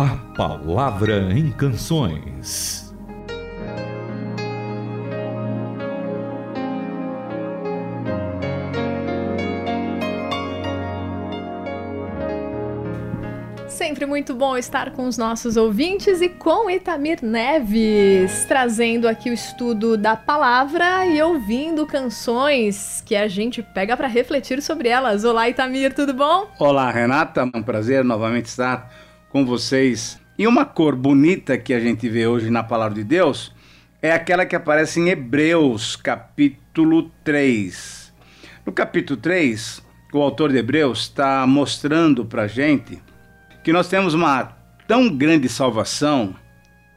A Palavra em Canções. Sempre muito bom estar com os nossos ouvintes e com Itamir Neves, trazendo aqui o estudo da palavra e ouvindo canções que a gente pega para refletir sobre elas. Olá, Itamir, tudo bom? Olá, Renata, é um prazer novamente estar com vocês. E uma cor bonita que a gente vê hoje na palavra de Deus é aquela que aparece em Hebreus, capítulo 3. No capítulo 3, o autor de Hebreus está mostrando para a gente que nós temos uma tão grande salvação,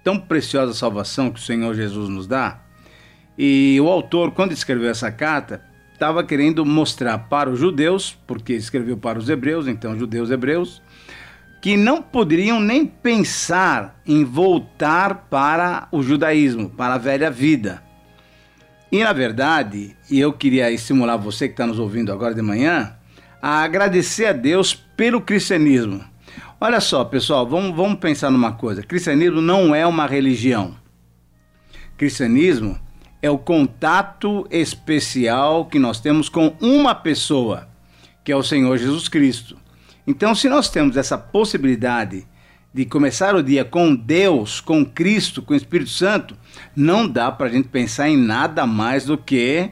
tão preciosa salvação que o Senhor Jesus nos dá. E o autor, quando escreveu essa carta, estava querendo mostrar para os judeus, porque escreveu para os hebreus, então judeus hebreus, que não poderiam nem pensar em voltar para o judaísmo, para a velha vida. E na verdade, e eu queria estimular você que está nos ouvindo agora de manhã, a agradecer a Deus pelo cristianismo. Olha só, pessoal, vamos, vamos pensar numa coisa: cristianismo não é uma religião. Cristianismo é o contato especial que nós temos com uma pessoa, que é o Senhor Jesus Cristo. Então, se nós temos essa possibilidade de começar o dia com Deus, com Cristo, com o Espírito Santo, não dá para a gente pensar em nada mais do que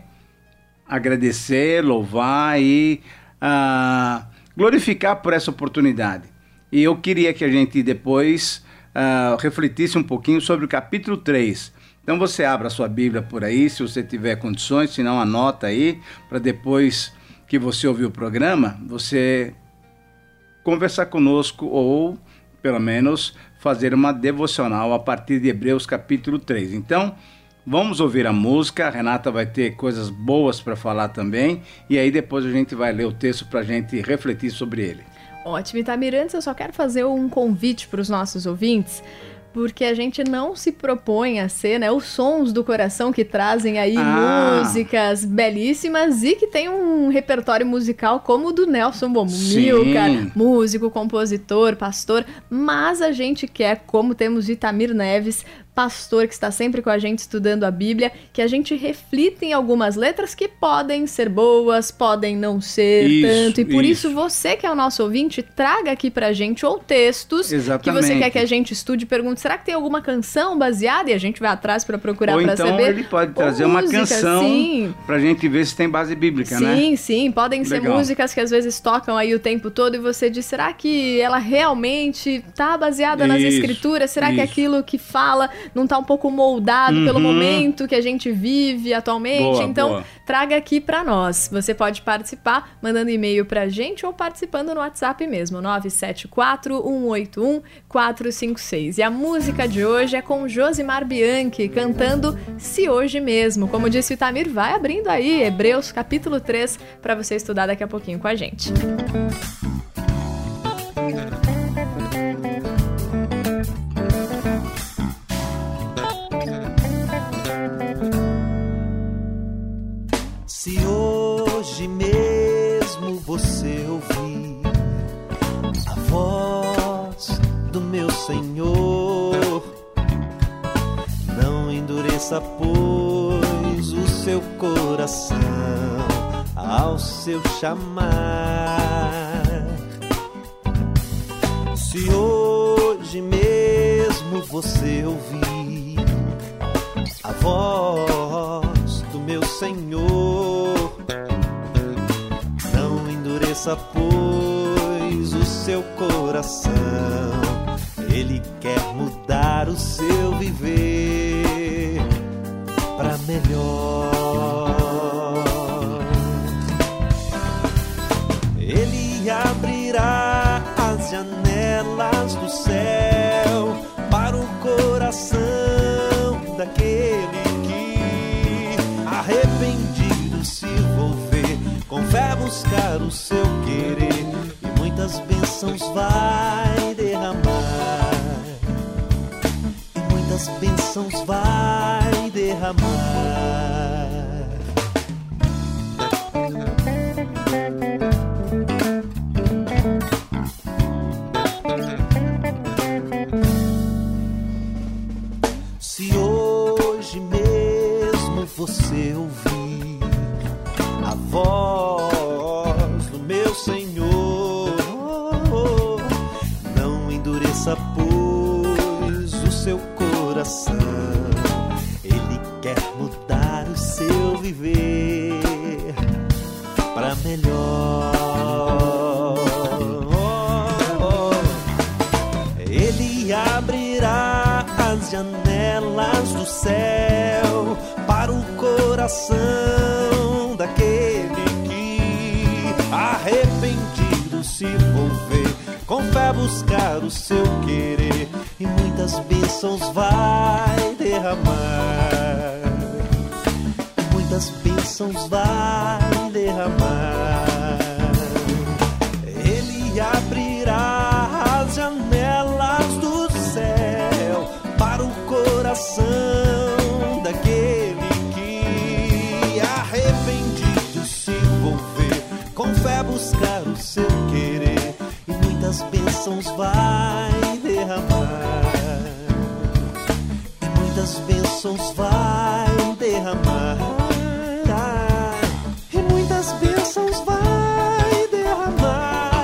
agradecer, louvar e uh, glorificar por essa oportunidade. E eu queria que a gente depois uh, refletisse um pouquinho sobre o capítulo 3. Então você abra a sua Bíblia por aí, se você tiver condições, se não anota aí, para depois que você ouvir o programa, você conversar conosco ou, pelo menos, fazer uma devocional a partir de Hebreus capítulo 3. Então, vamos ouvir a música. A Renata vai ter coisas boas para falar também. E aí depois a gente vai ler o texto para a gente refletir sobre ele. Ótimo, Itamirantes, eu só quero fazer um convite para os nossos ouvintes porque a gente não se propõe a ser, né, os sons do coração que trazem aí ah. músicas belíssimas e que tem um repertório musical como o do Nelson Bomilcar, músico, compositor, pastor, mas a gente quer, como temos Itamir Neves, pastor que está sempre com a gente estudando a Bíblia, que a gente reflita em algumas letras que podem ser boas, podem não ser isso, tanto. E por isso. isso. você que é o nosso ouvinte, traga aqui pra gente ou textos Exatamente. que você quer que a gente estude, pergunte, será que tem alguma canção baseada? E a gente vai atrás para procurar para então saber. ele pode trazer uma canção sim. pra gente ver se tem base bíblica, sim, né? Sim, sim, podem Legal. ser músicas que às vezes tocam aí o tempo todo e você diz, será que ela realmente tá baseada isso, nas escrituras? Será que aquilo que fala não está um pouco moldado uhum. pelo momento que a gente vive atualmente. Boa, então, boa. traga aqui para nós. Você pode participar mandando e-mail pra gente ou participando no WhatsApp mesmo, 974 181 456. E a música de hoje é com Josimar Bianchi cantando Se Hoje Mesmo. Como disse o Itamir, vai abrindo aí Hebreus capítulo 3 para você estudar daqui a pouquinho com a gente. Você ouvir a voz do meu Senhor. Não endureça, pois, o seu coração ao seu chamar. Se hoje mesmo você ouvir a voz do meu Senhor endureça, pois, o seu coração. Ele quer mudar o seu viver o seu querer e muitas bênçãos vai derramar. E muitas bênçãos vai derramar. Quer mudar o seu viver para melhor. Ele abrirá as janelas do céu para o coração daquele que arrependido se volver, com fé buscar o seu querer e muitas bênçãos vai derramar. Muitas bênçãos vai derramar. Ele abrirá as janelas do céu para o coração daquele que arrependido se envolver, com fé buscar o seu querer e muitas bênçãos vai bênçãos vai derramar. E muitas bênçãos vai derramar.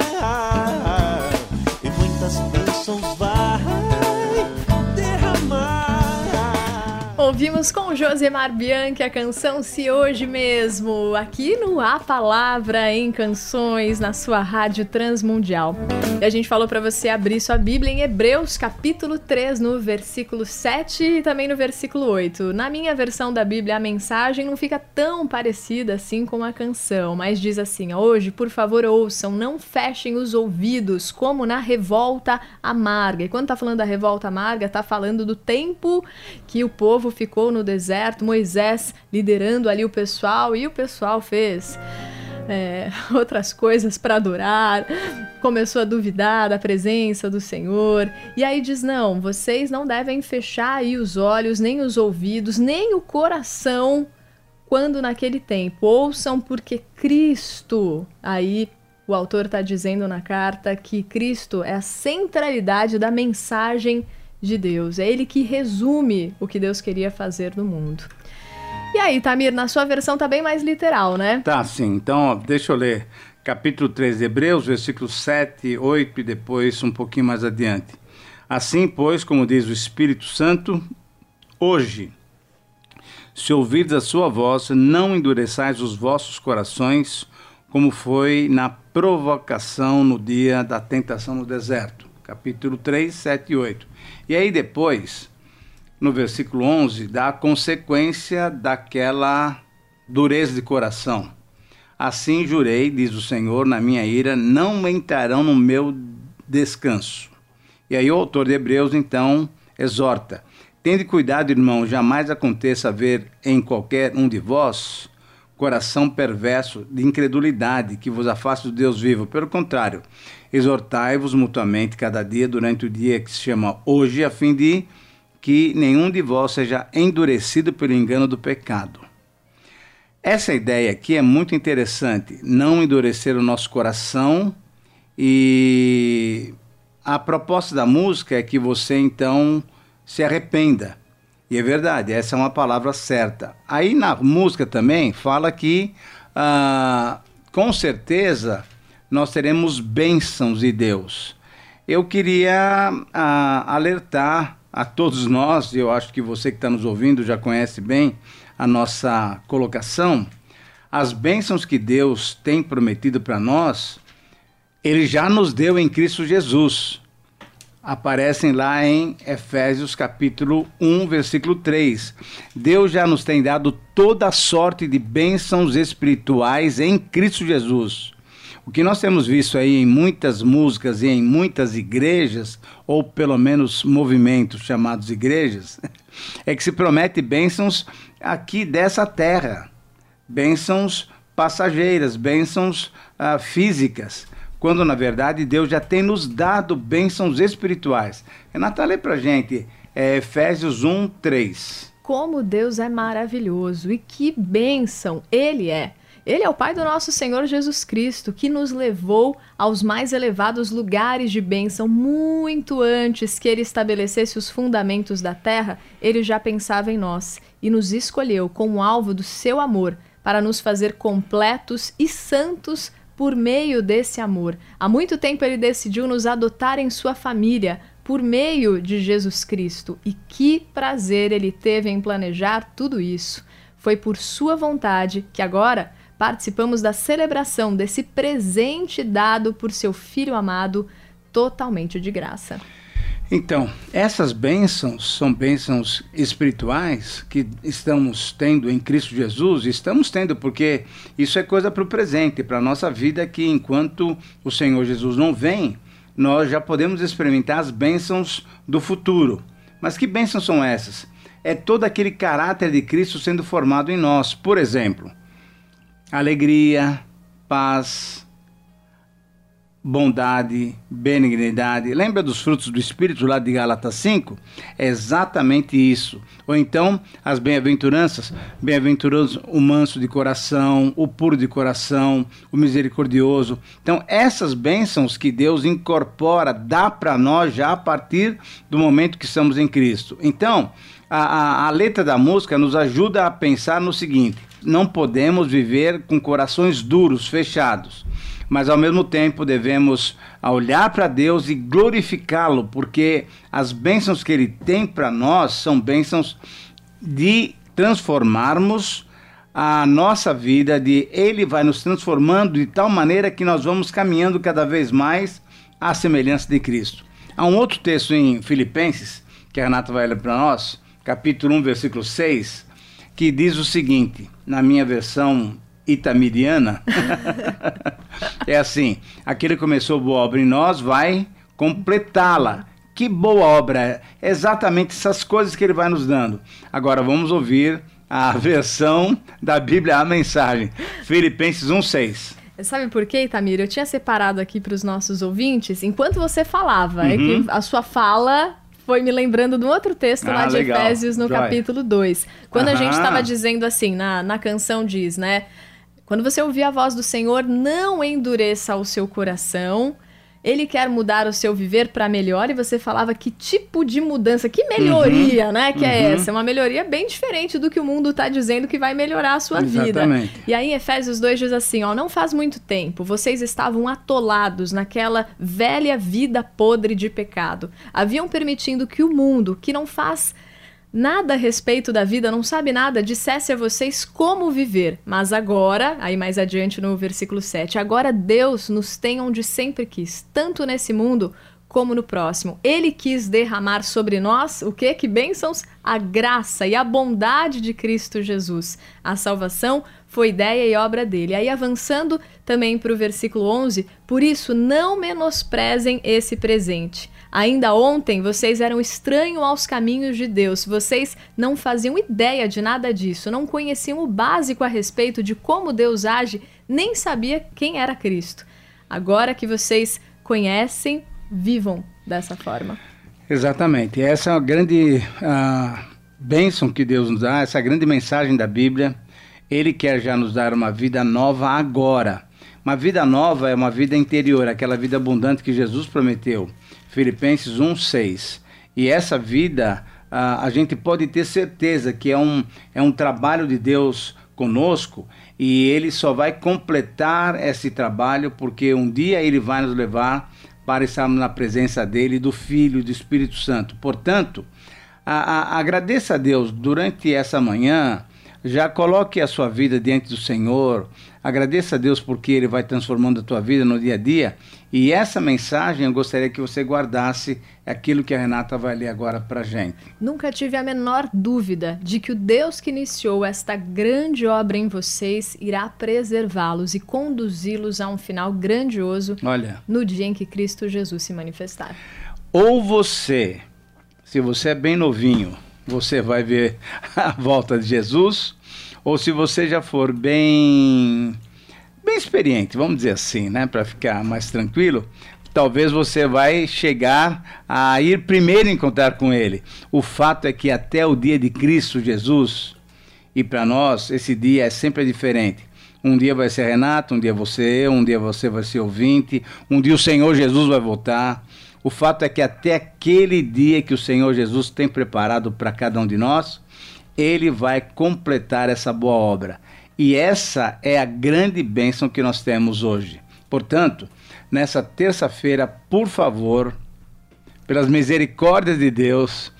E muitas bênçãos vai derramar. Ouvimos com Josemar Bianchi a canção Se Hoje Mesmo, aqui no A Palavra em Canções, na sua rádio transmundial. E a gente falou para você abrir sua Bíblia em Hebreus, capítulo 3, no versículo 7 e também no versículo 8. Na minha versão da Bíblia, a mensagem não fica tão parecida assim com a canção, mas diz assim: Hoje, por favor, ouçam, não fechem os ouvidos, como na revolta amarga. E quando tá falando da revolta amarga, tá falando do tempo que o povo ficou no deserto, Moisés liderando ali o pessoal e o pessoal fez é, outras coisas para adorar, começou a duvidar da presença do Senhor. E aí diz: não, vocês não devem fechar aí os olhos, nem os ouvidos, nem o coração quando naquele tempo. Ouçam, porque Cristo, aí o autor está dizendo na carta que Cristo é a centralidade da mensagem de Deus. É ele que resume o que Deus queria fazer no mundo. E aí, Tamir, na sua versão tá bem mais literal, né? Tá, sim. Então, deixa eu ler. Capítulo 3 de Hebreus, versículos 7, 8 e depois um pouquinho mais adiante. Assim, pois, como diz o Espírito Santo, hoje, se ouvirdes a sua voz, não endureçais os vossos corações, como foi na provocação no dia da tentação no deserto. Capítulo 3, 7 e 8. E aí depois, no versículo 11, dá a consequência daquela dureza de coração. Assim jurei, diz o Senhor, na minha ira, não entrarão no meu descanso. E aí o autor de Hebreus, então, exorta: Tende cuidado, irmão, jamais aconteça haver em qualquer um de vós coração perverso de incredulidade que vos afaste do Deus vivo. Pelo contrário, exortai-vos mutuamente cada dia durante o dia que se chama hoje, a fim de que nenhum de vós seja endurecido pelo engano do pecado. Essa ideia aqui é muito interessante, não endurecer o nosso coração e a proposta da música é que você então se arrependa. E é verdade, essa é uma palavra certa. Aí na música também fala que ah, com certeza nós teremos bênçãos de Deus. Eu queria ah, alertar a todos nós, eu acho que você que está nos ouvindo já conhece bem a nossa colocação, as bênçãos que Deus tem prometido para nós, Ele já nos deu em Cristo Jesus. Aparecem lá em Efésios capítulo 1, versículo 3. Deus já nos tem dado toda a sorte de bênçãos espirituais em Cristo Jesus. O que nós temos visto aí em muitas músicas e em muitas igrejas, ou pelo menos movimentos chamados igrejas, é que se promete bênçãos aqui dessa terra, bênçãos passageiras, bênçãos ah, físicas, quando na verdade Deus já tem nos dado bênçãos espirituais. Renata, lê pra gente é, Efésios 1, 3. Como Deus é maravilhoso e que bênção Ele é. Ele é o Pai do nosso Senhor Jesus Cristo, que nos levou aos mais elevados lugares de bênção muito antes que ele estabelecesse os fundamentos da terra. Ele já pensava em nós e nos escolheu como alvo do seu amor para nos fazer completos e santos por meio desse amor. Há muito tempo ele decidiu nos adotar em sua família por meio de Jesus Cristo. E que prazer ele teve em planejar tudo isso. Foi por sua vontade que agora participamos da celebração desse presente dado por seu filho amado totalmente de graça. Então, essas bênçãos são bênçãos espirituais que estamos tendo em Cristo Jesus, estamos tendo porque isso é coisa para o presente, para a nossa vida, que enquanto o Senhor Jesus não vem, nós já podemos experimentar as bênçãos do futuro. Mas que bênçãos são essas? É todo aquele caráter de Cristo sendo formado em nós. Por exemplo, alegria, paz, bondade, benignidade. Lembra dos frutos do Espírito lá de Gálatas 5? É exatamente isso. Ou então, as bem-aventuranças, bem-aventuroso o manso de coração, o puro de coração, o misericordioso. Então, essas bênçãos que Deus incorpora, dá para nós já a partir do momento que estamos em Cristo. Então, a, a, a letra da música nos ajuda a pensar no seguinte: não podemos viver com corações duros, fechados mas ao mesmo tempo devemos olhar para Deus e glorificá-lo, porque as bênçãos que ele tem para nós são bênçãos de transformarmos a nossa vida, de ele vai nos transformando de tal maneira que nós vamos caminhando cada vez mais à semelhança de Cristo. Há um outro texto em Filipenses, que a Renata vai ler para nós, capítulo 1, versículo 6, que diz o seguinte, na minha versão itamiriana, é assim: aquele que começou boa obra em nós vai completá-la. Que boa obra! É exatamente essas coisas que ele vai nos dando. Agora vamos ouvir a versão da Bíblia, a mensagem. Filipenses 1,6. Sabe por quê, Itamir? Eu tinha separado aqui para os nossos ouvintes, enquanto você falava, uhum. é uhum. a sua fala foi me lembrando de um outro texto ah, lá de legal. Efésios, no Joia. capítulo 2. Quando a gente estava dizendo assim, na, na canção diz, né? Quando você ouvir a voz do Senhor, não endureça o seu coração. Ele quer mudar o seu viver para melhor e você falava que tipo de mudança, que melhoria, uhum, né? Que é uhum. é essa? É uma melhoria bem diferente do que o mundo está dizendo que vai melhorar a sua Exatamente. vida. E aí em Efésios 2 diz assim, ó, não faz muito tempo, vocês estavam atolados naquela velha vida podre de pecado. Haviam permitindo que o mundo, que não faz nada a respeito da vida, não sabe nada, dissesse a vocês como viver. Mas agora, aí mais adiante no versículo 7, agora Deus nos tem onde sempre quis, tanto nesse mundo como no próximo. Ele quis derramar sobre nós o que? Que bênçãos? A graça e a bondade de Cristo Jesus. A salvação foi ideia e obra dele. Aí avançando também para o versículo 11, por isso não menosprezem esse presente Ainda ontem vocês eram estranhos aos caminhos de Deus, vocês não faziam ideia de nada disso, não conheciam o básico a respeito de como Deus age, nem sabia quem era Cristo. Agora que vocês conhecem, vivam dessa forma. Exatamente. Essa é a grande uh, bênção que Deus nos dá, essa grande mensagem da Bíblia. Ele quer já nos dar uma vida nova agora. Uma vida nova é uma vida interior, aquela vida abundante que Jesus prometeu. Filipenses 1:6. E essa vida a, a gente pode ter certeza que é um, é um trabalho de Deus conosco e ele só vai completar esse trabalho porque um dia ele vai nos levar para estarmos na presença dele, do Filho e do Espírito Santo. Portanto, a, a, agradeça a Deus durante essa manhã, já coloque a sua vida diante do Senhor, agradeça a Deus porque Ele vai transformando a tua vida no dia a dia e essa mensagem eu gostaria que você guardasse aquilo que a Renata vai ler agora para gente. Nunca tive a menor dúvida de que o Deus que iniciou esta grande obra em vocês irá preservá-los e conduzi-los a um final grandioso Olha. no dia em que Cristo Jesus se manifestar. Ou você, se você é bem novinho, você vai ver a volta de Jesus, ou se você já for bem bem experiente, vamos dizer assim, né, para ficar mais tranquilo, talvez você vai chegar a ir primeiro encontrar com ele. O fato é que até o dia de Cristo Jesus, e para nós esse dia é sempre diferente. Um dia vai ser Renato, um dia você, um dia você vai ser ouvinte, um dia o Senhor Jesus vai voltar. O fato é que até aquele dia que o Senhor Jesus tem preparado para cada um de nós, ele vai completar essa boa obra. E essa é a grande bênção que nós temos hoje. Portanto, nessa terça-feira, por favor, pelas misericórdias de Deus,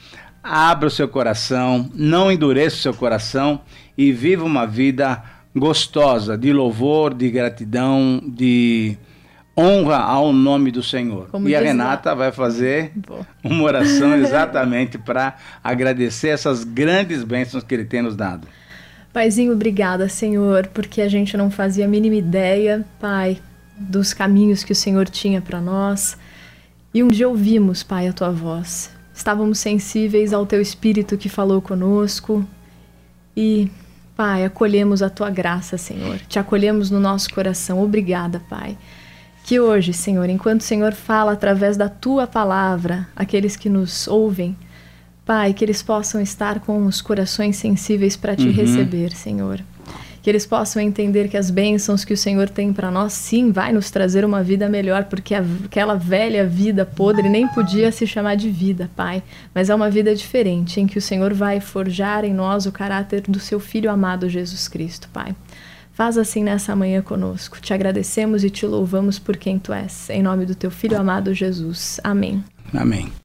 abra o seu coração, não endureça o seu coração e viva uma vida gostosa de louvor, de gratidão, de honra ao nome do Senhor. Como e a diz lá. Renata vai fazer Vou. uma oração exatamente para agradecer essas grandes bênçãos que Ele tem nos dado. Paizinho, obrigada, Senhor, porque a gente não fazia a mínima ideia, Pai, dos caminhos que o Senhor tinha para nós. E um dia ouvimos, Pai, a tua voz. Estávamos sensíveis ao teu espírito que falou conosco. E, Pai, acolhemos a tua graça, Senhor. Te acolhemos no nosso coração. Obrigada, Pai. Que hoje, Senhor, enquanto o Senhor fala através da tua palavra, aqueles que nos ouvem, Pai, que eles possam estar com os corações sensíveis para te receber, Senhor. Que eles possam entender que as bênçãos que o Senhor tem para nós, sim, vai nos trazer uma vida melhor, porque aquela velha vida podre nem podia se chamar de vida, Pai. Mas é uma vida diferente, em que o Senhor vai forjar em nós o caráter do seu Filho amado Jesus Cristo, Pai. Faz assim nessa manhã conosco. Te agradecemos e te louvamos por quem tu és. Em nome do teu Filho amado Jesus. Amém. Amém.